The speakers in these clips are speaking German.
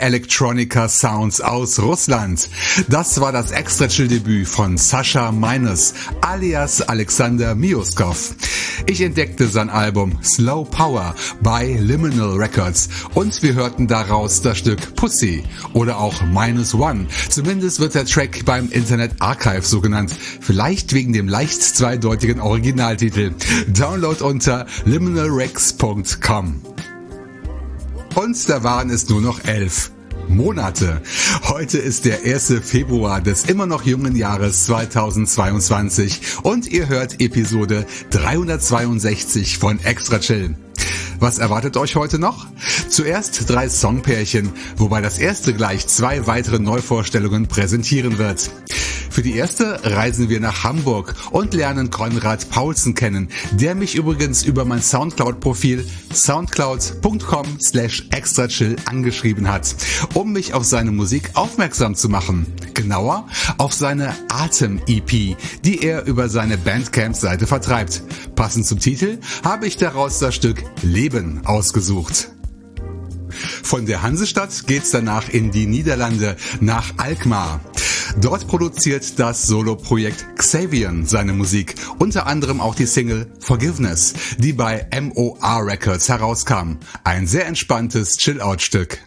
Electronica Sounds aus Russland. Das war das Extra Chill Debüt von Sascha Meines alias Alexander Mioskov. Ich entdeckte sein Album Slow Power bei Liminal Records und wir hörten daraus das Stück Pussy oder auch Minus One. Zumindest wird der Track beim Internet Archive so genannt. Vielleicht wegen dem leicht zweideutigen Originaltitel. Download unter liminalrex.com. Da waren es nur noch elf. Monate. Heute ist der 1. Februar des immer noch jungen Jahres 2022 und ihr hört Episode 362 von Extra Chill. Was erwartet euch heute noch? Zuerst drei Songpärchen, wobei das erste gleich zwei weitere Neuvorstellungen präsentieren wird. Für die erste reisen wir nach Hamburg und lernen Konrad Paulsen kennen, der mich übrigens über mein Soundcloud-Profil soundcloud.com slash extrachill angeschrieben hat, um mich auf seine Musik aufmerksam zu machen. Genauer auf seine Atem-EP, die er über seine Bandcamp-Seite vertreibt. Passend zum Titel habe ich daraus das Stück Leben ausgesucht. Von der Hansestadt geht's danach in die Niederlande nach Alkmaar. Dort produziert das Soloprojekt Xavian seine Musik, unter anderem auch die Single Forgiveness, die bei MOR Records herauskam. Ein sehr entspanntes Chill-Out-Stück.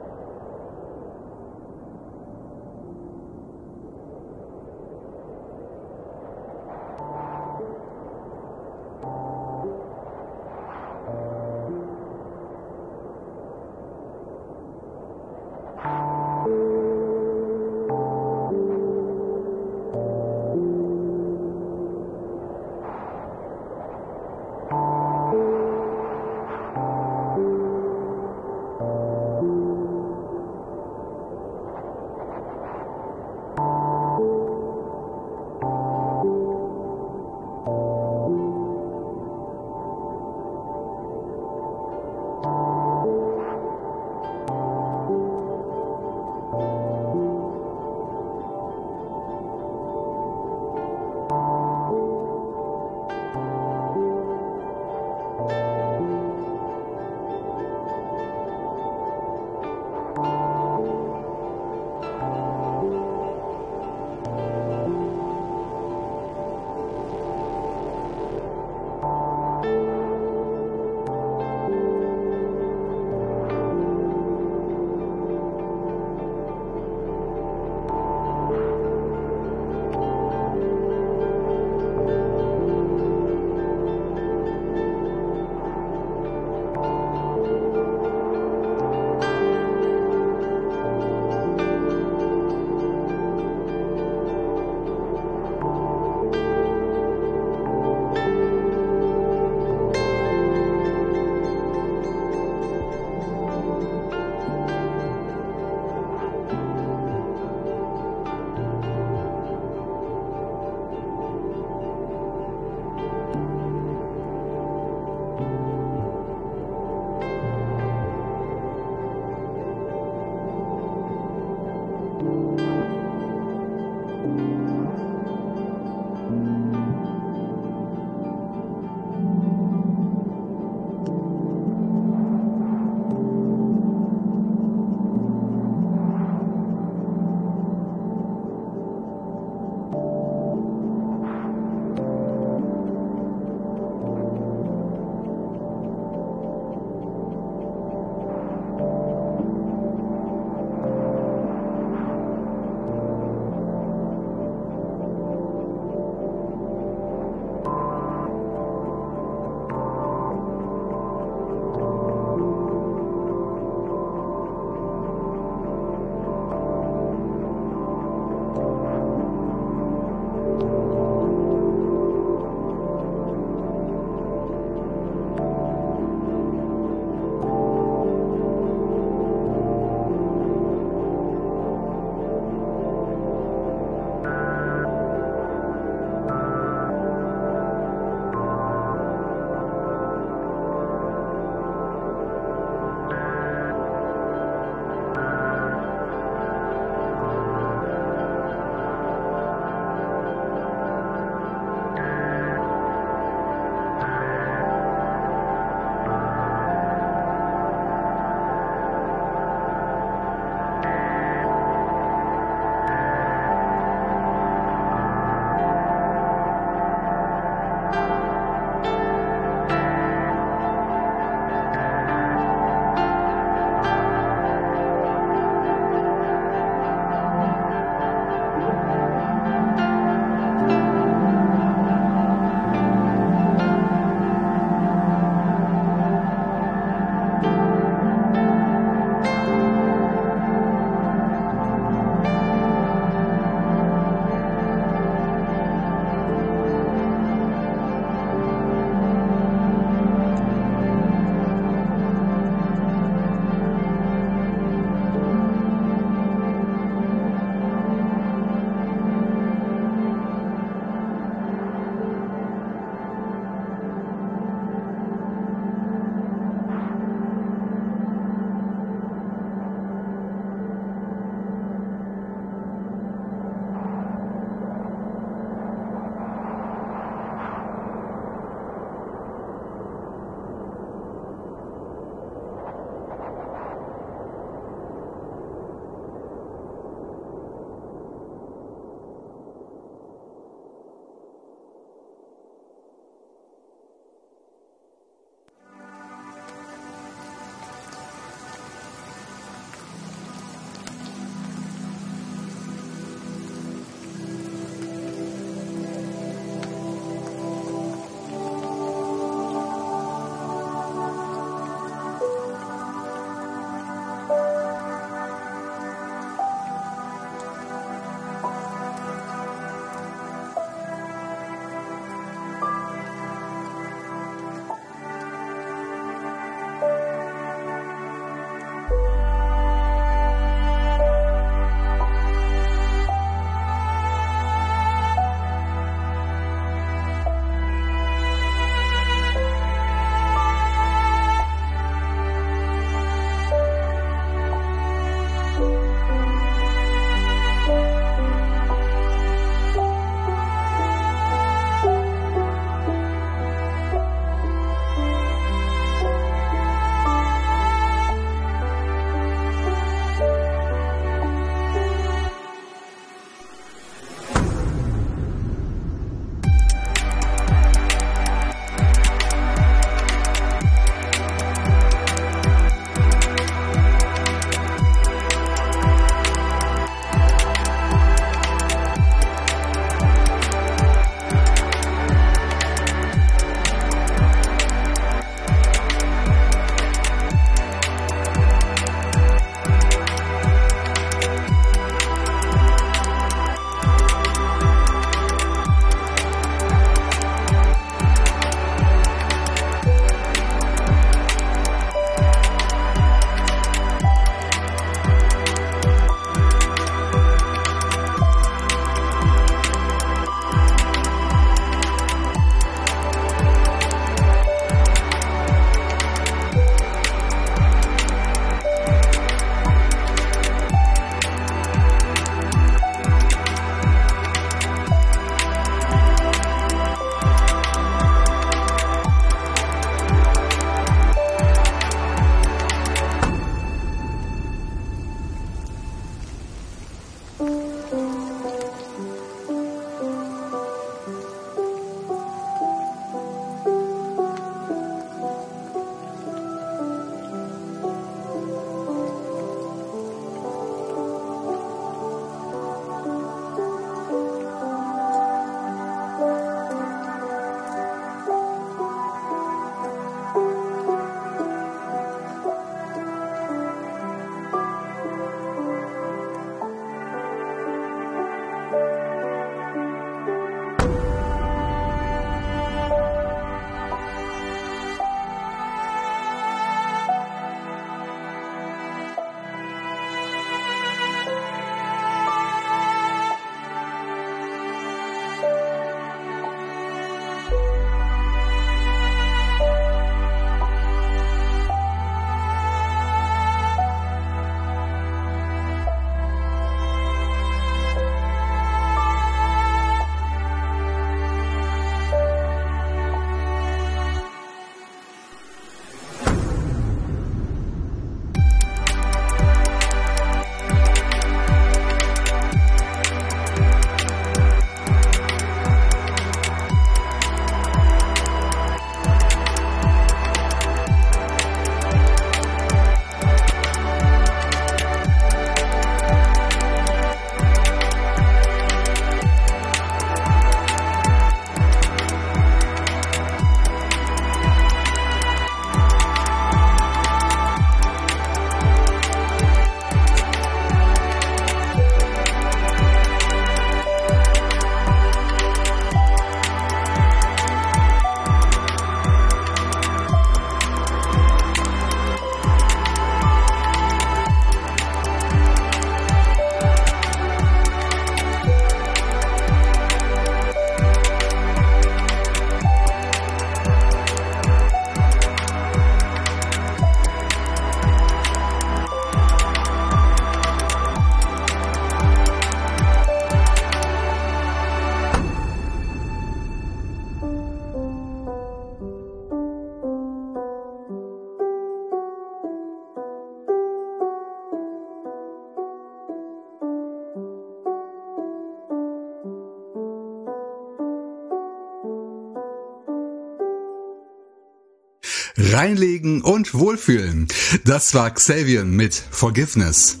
Reinlegen und wohlfühlen. Das war Xavier mit Forgiveness.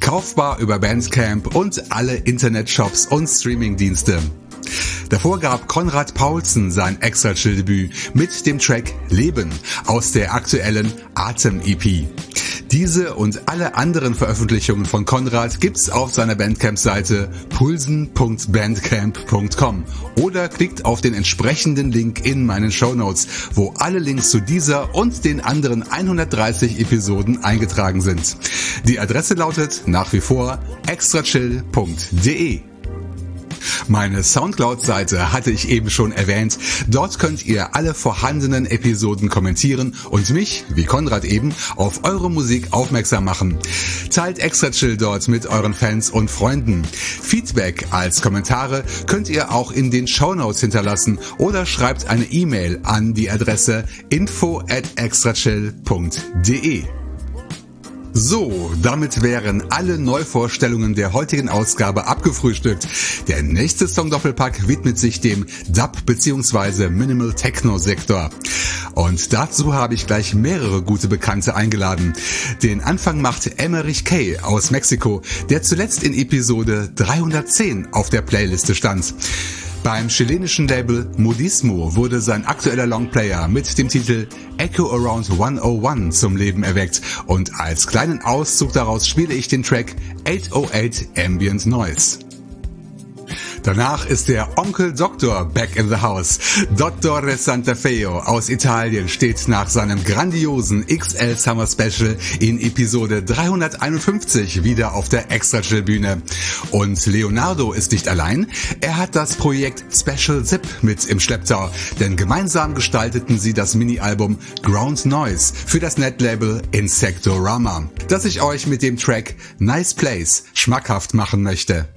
Kaufbar über Bandcamp und alle Internetshops und Streamingdienste. Davor gab Konrad Paulsen sein Extra-Chill-Debüt mit dem Track Leben aus der aktuellen Atem-EP. Diese und alle anderen Veröffentlichungen von Konrad gibt's auf seiner Bandcamp-Seite pulsen.bandcamp.com oder klickt auf den entsprechenden Link in meinen Shownotes, wo alle Links zu dieser und den anderen 130 Episoden eingetragen sind. Die Adresse lautet nach wie vor extrachill.de. Meine Soundcloud-Seite hatte ich eben schon erwähnt. Dort könnt ihr alle vorhandenen Episoden kommentieren und mich, wie Konrad eben, auf eure Musik aufmerksam machen. Teilt extra chill dort mit euren Fans und Freunden. Feedback als Kommentare könnt ihr auch in den Shownotes hinterlassen oder schreibt eine E-Mail an die Adresse info at extrachill.de. So, damit wären alle Neuvorstellungen der heutigen Ausgabe abgefrühstückt. Der nächste Song Doppelpack widmet sich dem Dub bzw. Minimal Techno Sektor. Und dazu habe ich gleich mehrere gute Bekannte eingeladen. Den Anfang macht Emmerich Kay aus Mexiko, der zuletzt in Episode 310 auf der Playliste stand. Beim chilenischen Label Modismo wurde sein aktueller Longplayer mit dem Titel Echo Around 101 zum Leben erweckt und als kleinen Auszug daraus spiele ich den Track 808 Ambient Noise. Danach ist der Onkel Doktor back in the house. Dottore Santafeo aus Italien steht nach seinem grandiosen XL Summer Special in Episode 351 wieder auf der Extra Chill Bühne. Und Leonardo ist nicht allein. Er hat das Projekt Special Zip mit im Schlepptau, denn gemeinsam gestalteten sie das Mini-Album Ground Noise für das Netlabel Insectorama, das ich euch mit dem Track Nice Place schmackhaft machen möchte.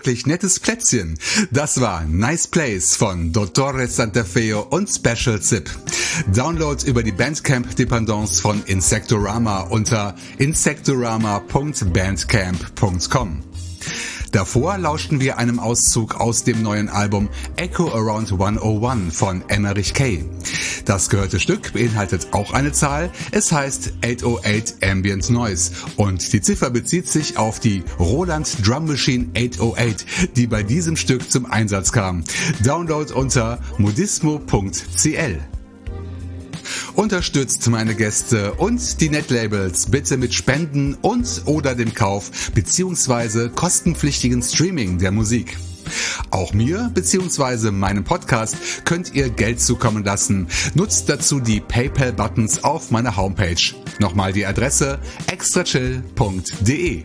Wirklich nettes Plätzchen. Das war Nice Place von Dottore Santafeo und Special Zip. Download über die Bandcamp Dependance von Insectorama unter insectorama.bandcamp.com. Davor lauschten wir einem Auszug aus dem neuen Album Echo Around 101 von Emmerich K. Das gehörte Stück beinhaltet auch eine Zahl. Es heißt 808 Ambient Noise und die Ziffer bezieht sich auf die Roland Drum Machine 808, die bei diesem Stück zum Einsatz kam. Download unter modismo.cl. Unterstützt meine Gäste und die Netlabels bitte mit Spenden und oder dem Kauf bzw. kostenpflichtigen Streaming der Musik. Auch mir bzw. meinem Podcast könnt ihr Geld zukommen lassen. Nutzt dazu die PayPal-Buttons auf meiner Homepage. Nochmal die Adresse extrachill.de.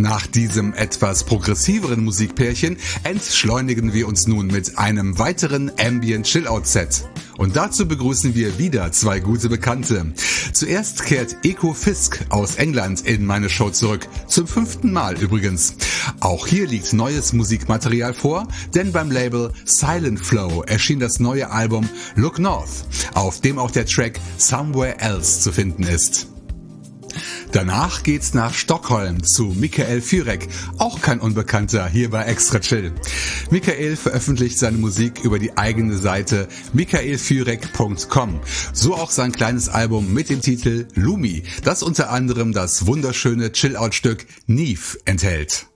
Nach diesem etwas progressiveren Musikpärchen entschleunigen wir uns nun mit einem weiteren Ambient Chillout Set. Und dazu begrüßen wir wieder zwei gute Bekannte. Zuerst kehrt Eco Fisk aus England in meine Show zurück. Zum fünften Mal übrigens. Auch hier liegt neues Musikmaterial vor, denn beim Label Silent Flow erschien das neue Album Look North, auf dem auch der Track Somewhere Else zu finden ist. Danach geht's nach Stockholm zu Michael Fürek, auch kein Unbekannter hier bei Extra Chill. Michael veröffentlicht seine Musik über die eigene Seite michaelfürek.com. So auch sein kleines Album mit dem Titel Lumi, das unter anderem das wunderschöne Chill-Out-Stück Neve enthält.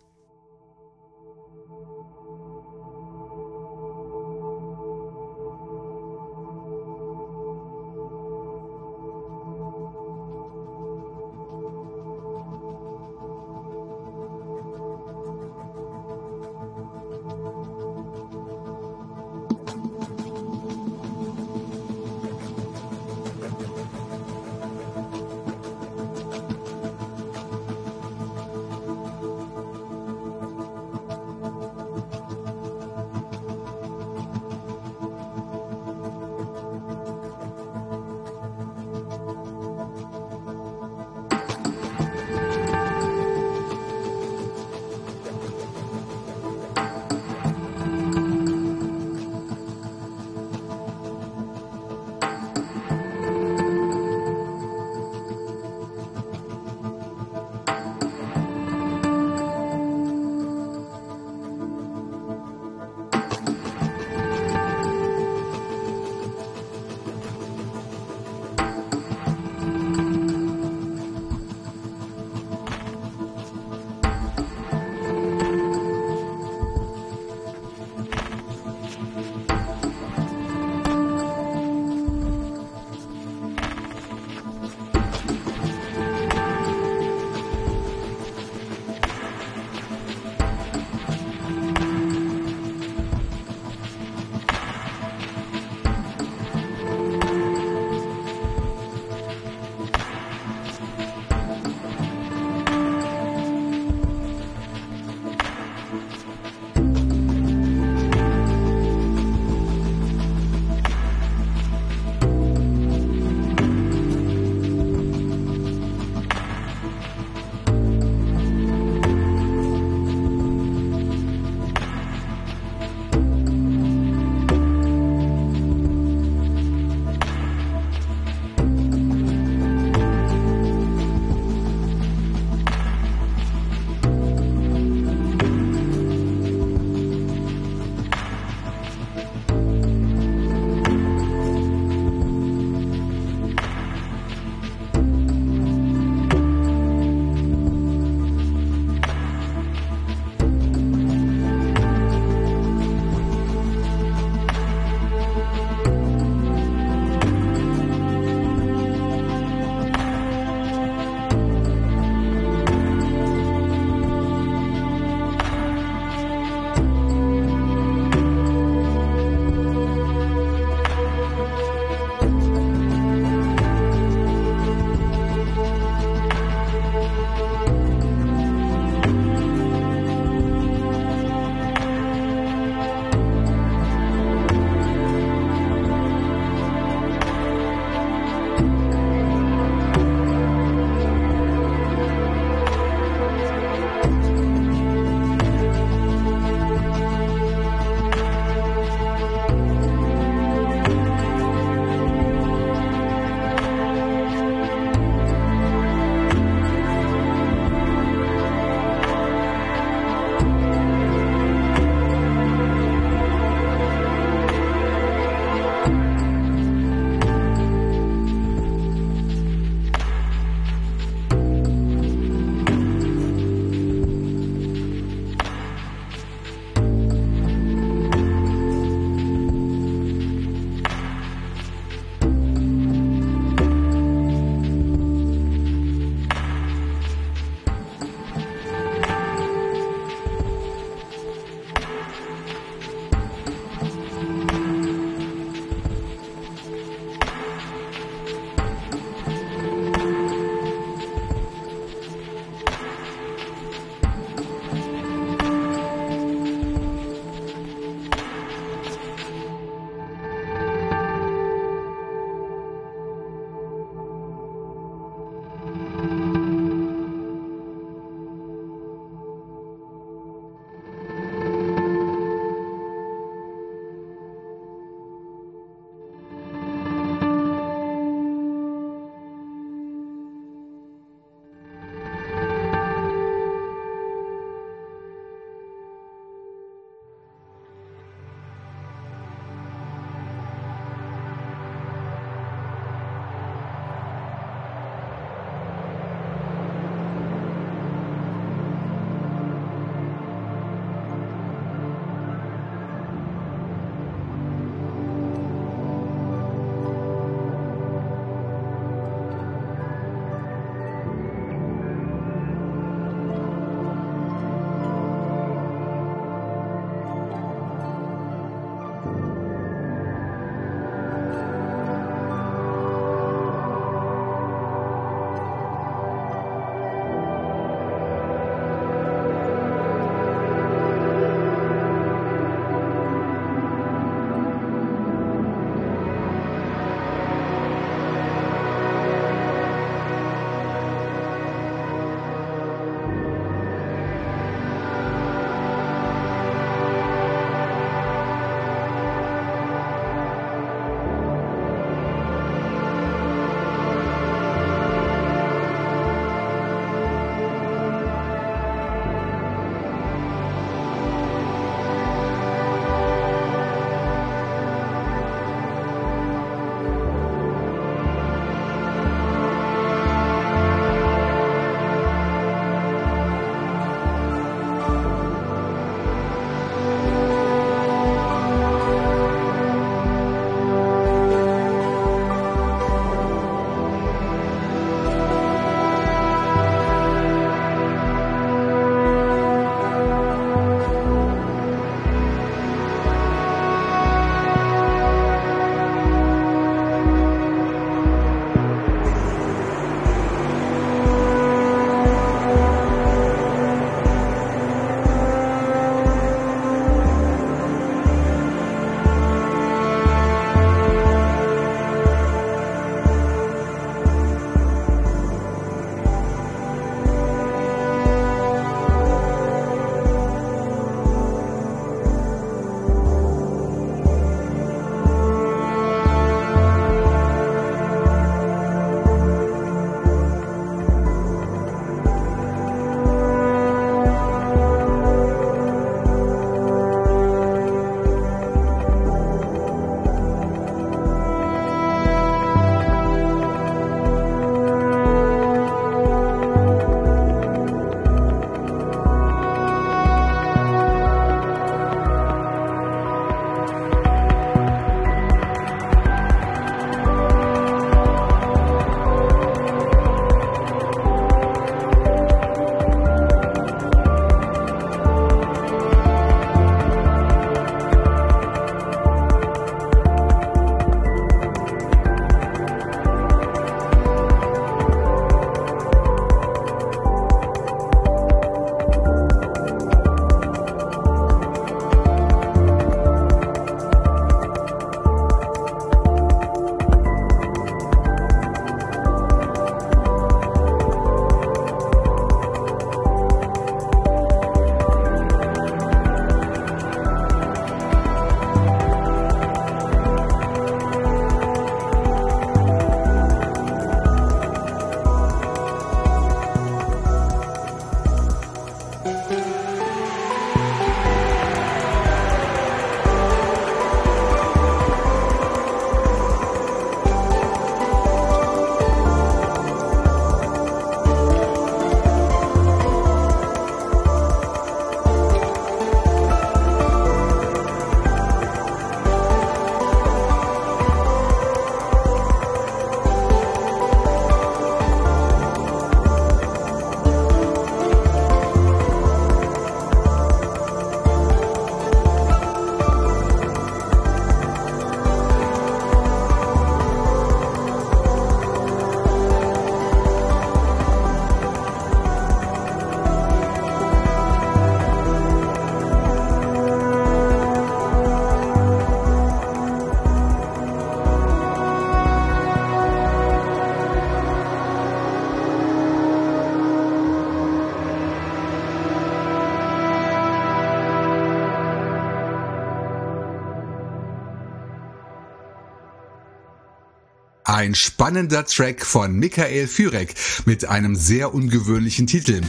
Ein spannender Track von Michael Fürek mit einem sehr ungewöhnlichen Titel.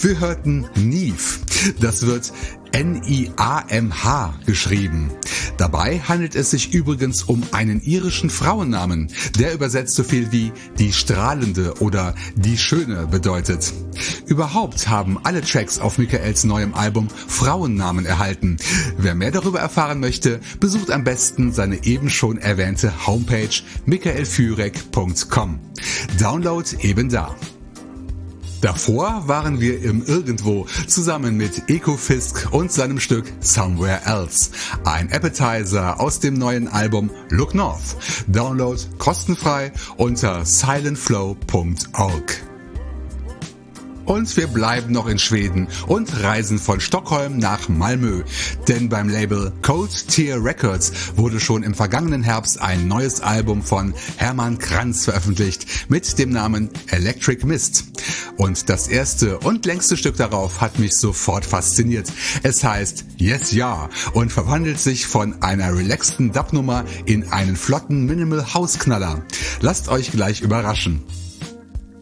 Wir hörten Neve. Das wird N-I-A-M-H geschrieben. Dabei handelt es sich übrigens um einen irischen Frauennamen, der übersetzt so viel wie die Strahlende oder die Schöne bedeutet. Überhaupt haben alle Tracks auf Michaels neuem Album Frauennamen erhalten. Wer mehr darüber erfahren möchte, besucht am besten seine eben schon erwähnte Homepage michaelfürek.com. Download eben da. Davor waren wir im Irgendwo zusammen mit Ecofisk und seinem Stück Somewhere Else. Ein Appetizer aus dem neuen Album Look North. Download kostenfrei unter silentflow.org. Und wir bleiben noch in Schweden und reisen von Stockholm nach Malmö. Denn beim Label Cold Tier Records wurde schon im vergangenen Herbst ein neues Album von Hermann Kranz veröffentlicht mit dem Namen Electric Mist. Und das erste und längste Stück darauf hat mich sofort fasziniert. Es heißt Yes Ja und verwandelt sich von einer relaxten Dubnummer in einen flotten Minimal House Knaller. Lasst euch gleich überraschen.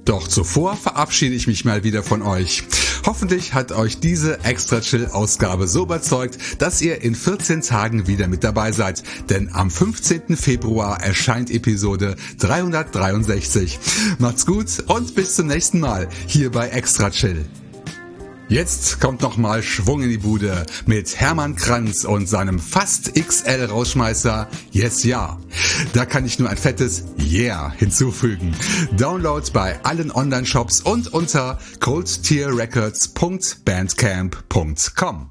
Doch zuvor verabschiede ich mich mal wieder von euch. Hoffentlich hat euch diese Extra Chill Ausgabe so überzeugt, dass ihr in 14 Tagen wieder mit dabei seid. Denn am 15. Februar erscheint Episode 363. Macht's gut und bis zum nächsten Mal hier bei Extra Chill. Jetzt kommt noch mal Schwung in die Bude mit Hermann Kranz und seinem fast XL Rausschmeißer Yes Ja. Da kann ich nur ein fettes Yeah hinzufügen. Download bei allen Online-Shops und unter coldtierrecords.bandcamp.com.